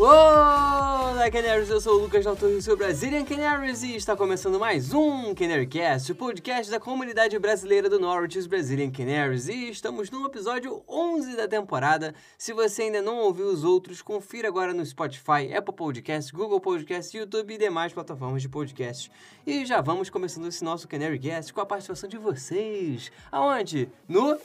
Olá, Canaries! Eu sou o Lucas Daltor do seu Brazilian Canaries e está começando mais um CanaryCast, o podcast da comunidade brasileira do Norwich, os Brazilian Canaries. E estamos no episódio 11 da temporada. Se você ainda não ouviu os outros, confira agora no Spotify, Apple Podcasts, Google Podcasts, YouTube e demais plataformas de podcast. E já vamos começando esse nosso CanaryCast com a participação de vocês. Aonde? No...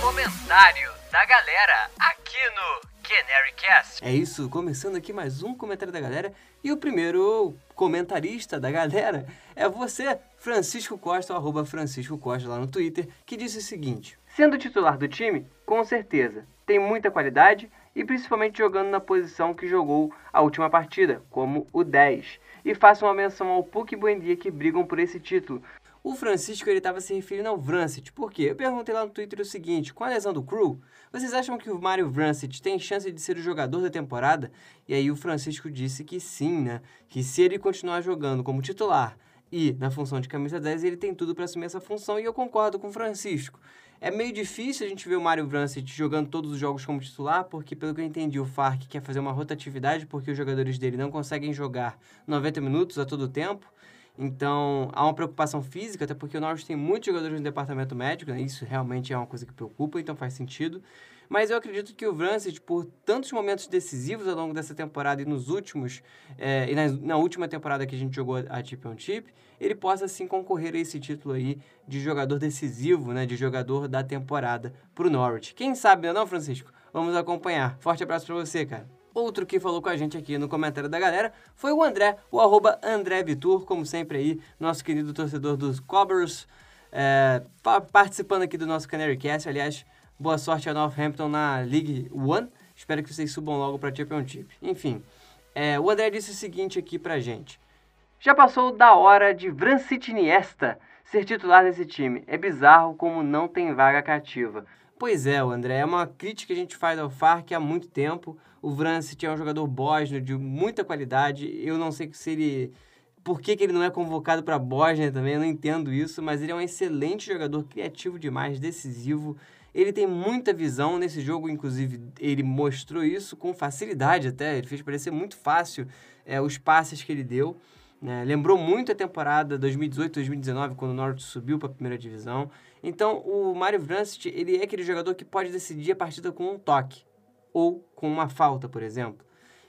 Comentário da galera aqui no CanaryCast. É isso, começando aqui mais um comentário da galera. E o primeiro comentarista da galera é você, Francisco Costa, arroba Francisco Costa lá no Twitter, que disse o seguinte: Sendo titular do time, com certeza, tem muita qualidade e principalmente jogando na posição que jogou a última partida, como o 10. E faço uma menção ao Puck e Buendia que brigam por esse título. O Francisco ele estava se referindo ao Vrancet. Por quê? Eu perguntei lá no Twitter o seguinte: com a lesão do Crew, vocês acham que o Mario Vrancet tem chance de ser o jogador da temporada? E aí o Francisco disse que sim, né? Que se ele continuar jogando como titular e na função de camisa 10, ele tem tudo para assumir essa função. E eu concordo com o Francisco. É meio difícil a gente ver o Mario Vrancet jogando todos os jogos como titular, porque pelo que eu entendi, o Farc quer fazer uma rotatividade, porque os jogadores dele não conseguem jogar 90 minutos a todo tempo. Então, há uma preocupação física, até porque o Norwich tem muitos jogadores no departamento médico, né? isso realmente é uma coisa que preocupa, então faz sentido. Mas eu acredito que o Vrancic, por tantos momentos decisivos ao longo dessa temporada e nos últimos, é, e na, na, última temporada que a gente jogou a Chip on Chip, ele possa sim concorrer a esse título aí de jogador decisivo, né, de jogador da temporada para o Norwich. Quem sabe, não, é Francisco? Vamos acompanhar. Forte abraço para você, cara. Outro que falou com a gente aqui no comentário da galera foi o André, o arroba André como sempre aí, nosso querido torcedor dos Cobblers, é, participando aqui do nosso Canary Cast. Aliás, boa sorte a Northampton na League One. Espero que vocês subam logo para Championship. Enfim, é, o André disse o seguinte aqui pra gente. Já passou da hora de Vrancit Iniesta ser titular desse time. É bizarro como não tem vaga cativa. Pois é, André, é uma crítica que a gente faz ao Farc há muito tempo. O Vrancic é um jogador bósnio de muita qualidade. Eu não sei se ele por que, que, ele não é convocado para a Bósnia também, eu não entendo isso, mas ele é um excelente jogador, criativo demais, decisivo. Ele tem muita visão nesse jogo, inclusive ele mostrou isso com facilidade até, ele fez parecer muito fácil é, os passes que ele deu. Né? Lembrou muito a temporada 2018-2019, quando o Norte subiu para a primeira divisão. Então, o Mario Vrancic, ele é aquele jogador que pode decidir a partida com um toque ou com uma falta, por exemplo.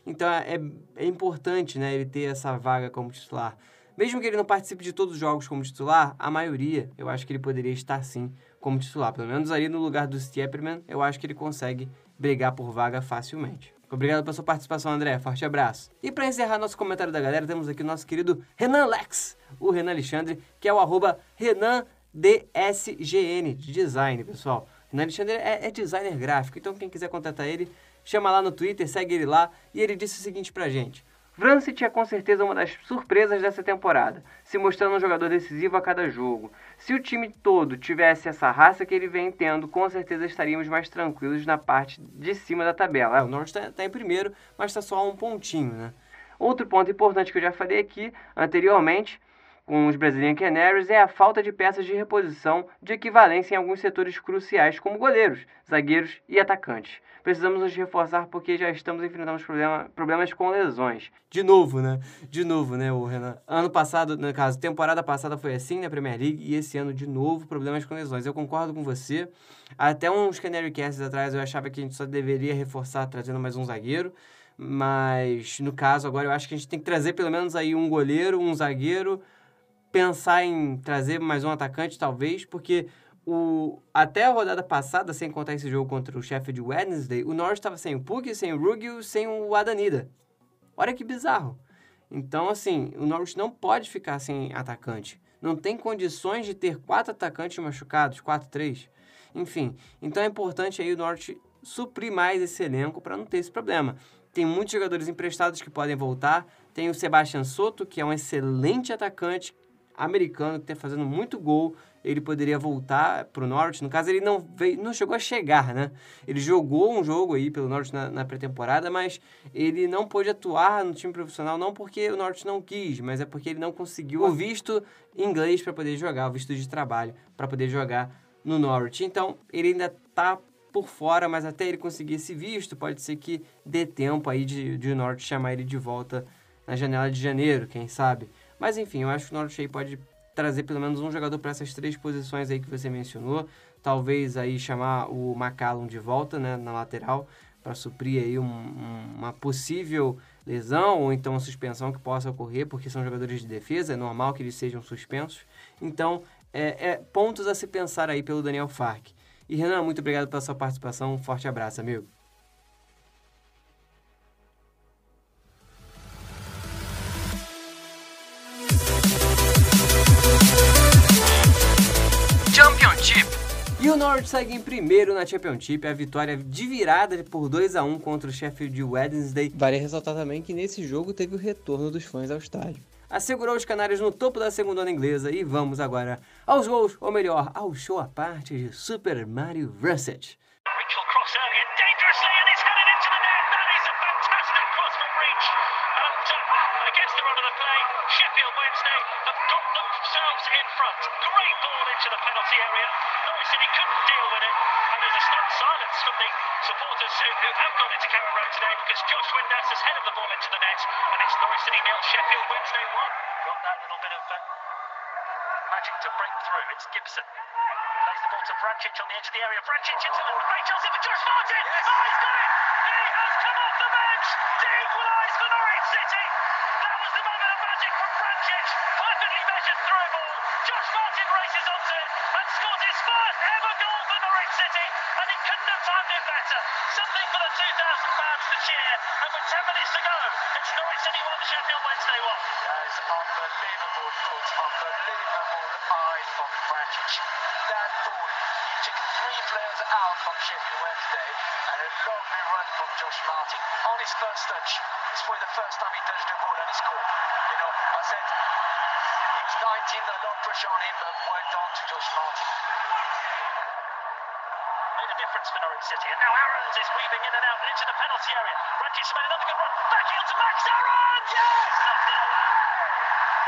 Então é, é importante né, ele ter essa vaga como titular. Mesmo que ele não participe de todos os jogos como titular, a maioria eu acho que ele poderia estar sim como titular. Pelo menos ali no lugar do Stieperman, eu acho que ele consegue brigar por vaga facilmente. Obrigado pela sua participação, André. Forte abraço. E para encerrar nosso comentário da galera, temos aqui o nosso querido Renan Lex, o Renan Alexandre, que é o arroba RenanDSGN, de design, pessoal. Renan Alexandre é, é, designer gráfico, então quem quiser contatar ele, chama lá no Twitter, segue ele lá. E ele disse o seguinte pra gente. Vrancic é com certeza uma das surpresas dessa temporada, se mostrando um jogador decisivo a cada jogo. Se o time todo tivesse essa raça que ele vem tendo, com certeza estaríamos mais tranquilos na parte de cima da tabela. É, o Norte está tá em primeiro, mas está só a um pontinho, né? Outro ponto importante que eu já falei aqui anteriormente com os Brazilian Canaries é a falta de peças de reposição de equivalência em alguns setores cruciais, como goleiros, zagueiros e atacantes. Precisamos nos reforçar porque já estamos enfrentando problema, problemas com lesões. De novo, né? De novo, né, o Renan? Ano passado, no caso, temporada passada foi assim na Premier League e esse ano, de novo, problemas com lesões. Eu concordo com você. Até uns Canary Casts atrás eu achava que a gente só deveria reforçar trazendo mais um zagueiro. Mas, no caso, agora eu acho que a gente tem que trazer pelo menos aí um goleiro, um zagueiro, pensar em trazer mais um atacante, talvez, porque o, até a rodada passada, sem contar esse jogo contra o Sheffield Wednesday, o Norwich estava sem o Puk, sem o Ruggiu, sem o Adanida. Olha que bizarro. Então, assim, o Norwich não pode ficar sem atacante. Não tem condições de ter quatro atacantes machucados, quatro, três. Enfim, então é importante aí o Norwich suprir mais esse elenco para não ter esse problema. Tem muitos jogadores emprestados que podem voltar. Tem o Sebastian Soto, que é um excelente atacante, americano que está fazendo muito gol, ele poderia voltar para o Norte. No caso, ele não veio, não chegou a chegar, né? Ele jogou um jogo aí pelo Norte na, na pré-temporada, mas ele não pôde atuar no time profissional, não porque o Norte não quis, mas é porque ele não conseguiu o visto inglês para poder jogar, o visto de trabalho para poder jogar no Norte. Então, ele ainda está por fora, mas até ele conseguir esse visto, pode ser que dê tempo aí de, de Norte chamar ele de volta na janela de janeiro, quem sabe. Mas enfim, eu acho que o aí pode trazer pelo menos um jogador para essas três posições aí que você mencionou. Talvez aí chamar o McCallum de volta, né, na lateral, para suprir aí um, um, uma possível lesão ou então uma suspensão que possa ocorrer, porque são jogadores de defesa, é normal que eles sejam suspensos. Então, é, é pontos a se pensar aí pelo Daniel Fark. E Renan, muito obrigado pela sua participação. Um forte abraço, amigo. E o Norwich segue em primeiro na Championship, a vitória de virada por 2 a 1 contra o Sheffield Wednesday. Vale ressaltar também que nesse jogo teve o retorno dos fãs ao estádio. Assegurou os Canários no topo da segunda inglesa. E vamos agora aos gols, ou melhor, ao show à parte de Super Mario That magic to break through. It's Gibson. Plays the ball to Vrancic on the edge of the area. Vrancic into the great Chelsea for Josh Martin. Yes. Oh, he's got it. He has come off the bench to equalise for Norwich City. That was the moment of magic from Vrancic. Perfectly measured through ball. Josh Martin races onto it and scores his first ever goal for Norwich City. And he couldn't have timed it better. Something for the 2000 again, and with 10 minutes to go, it's Norwich City 1, Sheffield Wednesday 1. That is unbelievable, foot, Unbelievable eyes from Frantic. That ball, he took three players out from Sheffield Wednesday, and a lovely run from Josh Martin on his first touch. It's probably the first time he touched the ball and he scored. You know, I said he was 19, a lot of pressure on him, but went on to Josh Martin made a difference for Norwich City, and now Aaron's is weaving in and out and into the penalty area. Rakic made another good run. Back heel to Max Aaron's! Yes!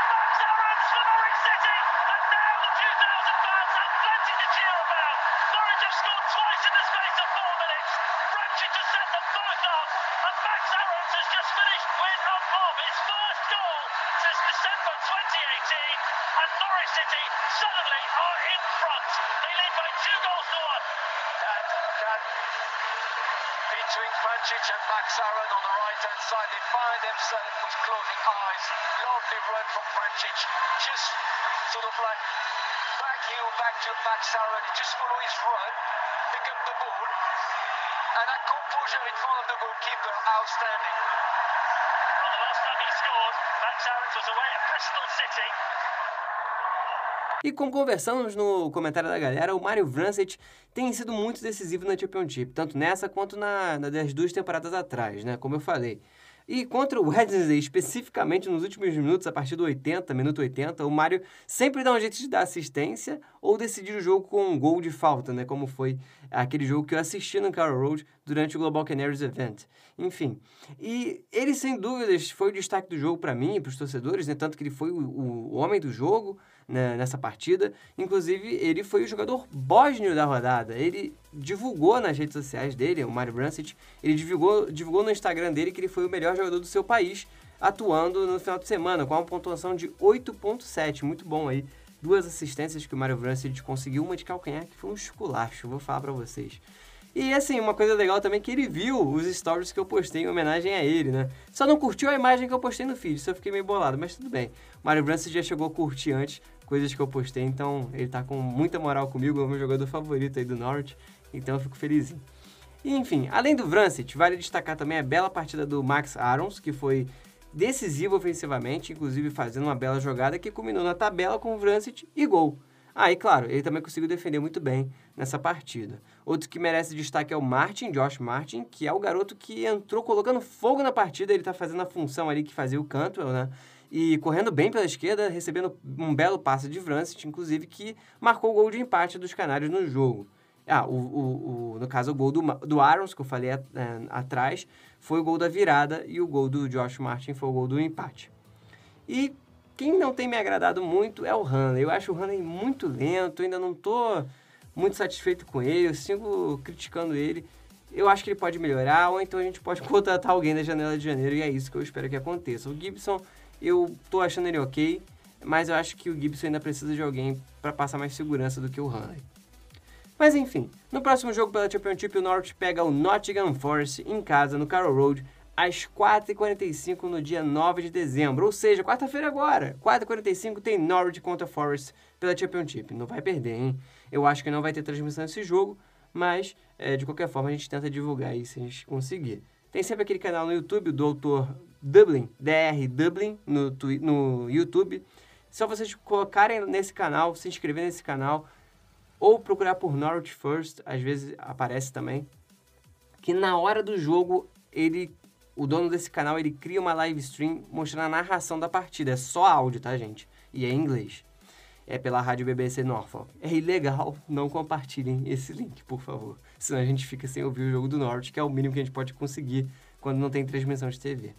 Max Aaron's for Norwich City, and now the 2,000 fans have plenty to cheer about. Norwich have scored twice in the space of four minutes. Rakic has set them both up, and Max Aaron's has just finished with and of his first goal since December 2018, and Norwich City suddenly are in Kovacic and Max Aaron on the right-hand side. They find themselves with closing eyes. Lovely run from Frantic. Just sort of like back heel, back to Max Aaron. Just follow his run, pick up the ball. And that composure in front of the goalkeeper, outstanding. Well, the last time he scored, Max Aaron was away at Bristol City. E como conversamos no comentário da galera, o Mario Vrancic tem sido muito decisivo na Championship, tanto nessa quanto na, na das duas temporadas atrás, né? Como eu falei. E contra o Wednesday, especificamente nos últimos minutos, a partir do 80, minuto 80, o Mário sempre dá um jeito de dar assistência ou decidir o jogo com um gol de falta, né? Como foi aquele jogo que eu assisti no Carroll Road durante o Global Canaries Event. Enfim, e ele sem dúvidas foi o destaque do jogo para mim e para os torcedores, né? Tanto que ele foi o, o homem do jogo, né, nessa partida. Inclusive, ele foi o jogador bósnio da rodada. Ele divulgou nas redes sociais dele, o Mario Brancic, ele divulgou, divulgou no Instagram dele que ele foi o melhor jogador do seu país, atuando no final de semana, com uma pontuação de 8.7. Muito bom aí. Duas assistências que o Mario Brancic conseguiu, uma de calcanhar, que foi um esculacho, vou falar para vocês. E assim, uma coisa legal também é que ele viu os stories que eu postei em homenagem a ele, né? Só não curtiu a imagem que eu postei no feed, eu fiquei meio bolado, mas tudo bem. Mario Brancic já chegou a curtir antes, coisas que eu postei, então ele tá com muita moral comigo, é o meu jogador favorito aí do Norte, então eu fico felizinho. E, enfim, além do Vrancic, vale destacar também a bela partida do Max Arons, que foi decisivo ofensivamente, inclusive fazendo uma bela jogada que culminou na tabela com o Vrancic e gol. Ah, e claro, ele também conseguiu defender muito bem nessa partida. Outro que merece destaque é o Martin, Josh Martin, que é o garoto que entrou colocando fogo na partida, ele tá fazendo a função ali que fazia o Cantwell, né? E correndo bem pela esquerda, recebendo um belo passe de Vrancic, inclusive, que marcou o gol de empate dos Canários no jogo. Ah, o, o, o no caso, o gol do, do Arons, que eu falei é, atrás, foi o gol da virada e o gol do Josh Martin foi o gol do empate. E quem não tem me agradado muito é o Hanley. Eu acho o Hanley muito lento, ainda não tô muito satisfeito com ele, eu sigo criticando ele. Eu acho que ele pode melhorar, ou então a gente pode contratar alguém da janela de janeiro, e é isso que eu espero que aconteça. O Gibson, eu tô achando ele ok, mas eu acho que o Gibson ainda precisa de alguém para passar mais segurança do que o Hanley. Mas enfim, no próximo jogo pela Championship, o Norwich pega o Nottingham Forest em casa, no Carroll Road, às 4h45 no dia 9 de dezembro. Ou seja, quarta-feira agora. 4h45 tem Norwich contra Forest pela Championship. Não vai perder, hein? Eu acho que não vai ter transmissão desse jogo, mas é, de qualquer forma a gente tenta divulgar aí se a gente conseguir. Tem sempre aquele canal no YouTube do autor Dublin, DR Dublin, no, no YouTube. Só vocês colocarem nesse canal, se inscrever nesse canal, ou procurar por Norwich First, às vezes aparece também, que na hora do jogo ele o dono desse canal ele cria uma live stream mostrando a narração da partida. É só áudio, tá, gente? E é em inglês. É pela rádio BBC Norfolk. É ilegal, não compartilhem esse link, por favor. Senão a gente fica sem ouvir o jogo do Norte, que é o mínimo que a gente pode conseguir quando não tem transmissão de TV.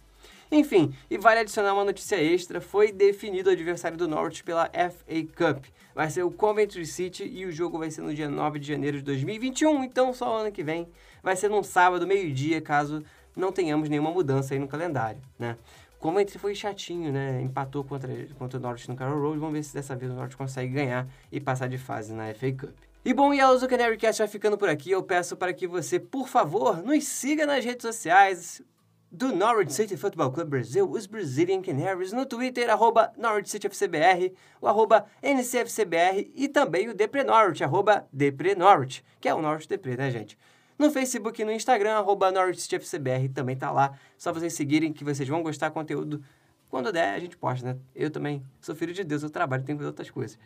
Enfim, e vale adicionar uma notícia extra: foi definido o adversário do Norte pela FA Cup. Vai ser o Coventry City e o jogo vai ser no dia 9 de janeiro de 2021, então só ano que vem. Vai ser num sábado, meio-dia, caso não tenhamos nenhuma mudança aí no calendário, né? Como entre foi chatinho, né? Empatou contra, contra o Norte no Carroll Road. Vamos ver se dessa vez o Norte consegue ganhar e passar de fase na FA Cup. E bom, e a Uso Canary Cast vai ficando por aqui. Eu peço para que você, por favor, nos siga nas redes sociais do Norwich City Football Club Brasil, os Brazilian Canaries, no Twitter, arroba Norwich City FCBR, o arroba NCFCBR e também o Depre Norwich, arroba Depre Norwich, que é o Norwich Depre, né, gente? No Facebook e no Instagram, arroba NorwichCityFCBR, também tá lá. Só vocês seguirem que vocês vão gostar do conteúdo. Quando der, a gente posta, né? Eu também sou filho de Deus, eu trabalho, tenho que fazer outras coisas.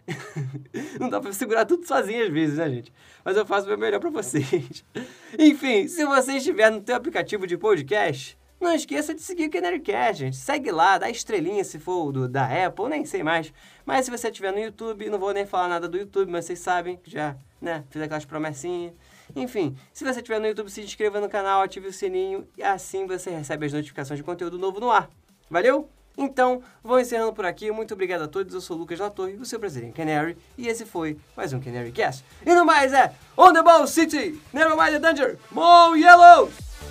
Não dá pra segurar tudo sozinho às vezes, né, gente? Mas eu faço o meu melhor pra vocês. Enfim, se você estiver no teu aplicativo de podcast, não esqueça de seguir o Canarycast, gente. Segue lá, dá estrelinha se for do, da Apple, nem sei mais. Mas se você estiver no YouTube, não vou nem falar nada do YouTube, mas vocês sabem que já, né, fiz aquelas promessinhas. Enfim, se você estiver no YouTube, se inscreva no canal, ative o sininho e assim você recebe as notificações de conteúdo novo no ar. Valeu? Então, vou encerrando por aqui. Muito obrigado a todos. Eu sou o Lucas Latorre, o seu brasileiro Canary. E esse foi mais um Canary Cast. E no mais é On the Ball City, Never Mind the Danger, Mo Yellow.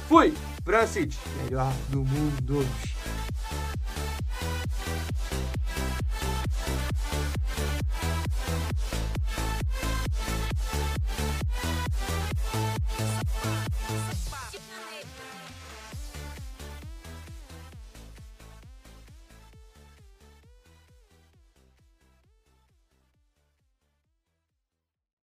Fui, Bran City, melhor do mundo.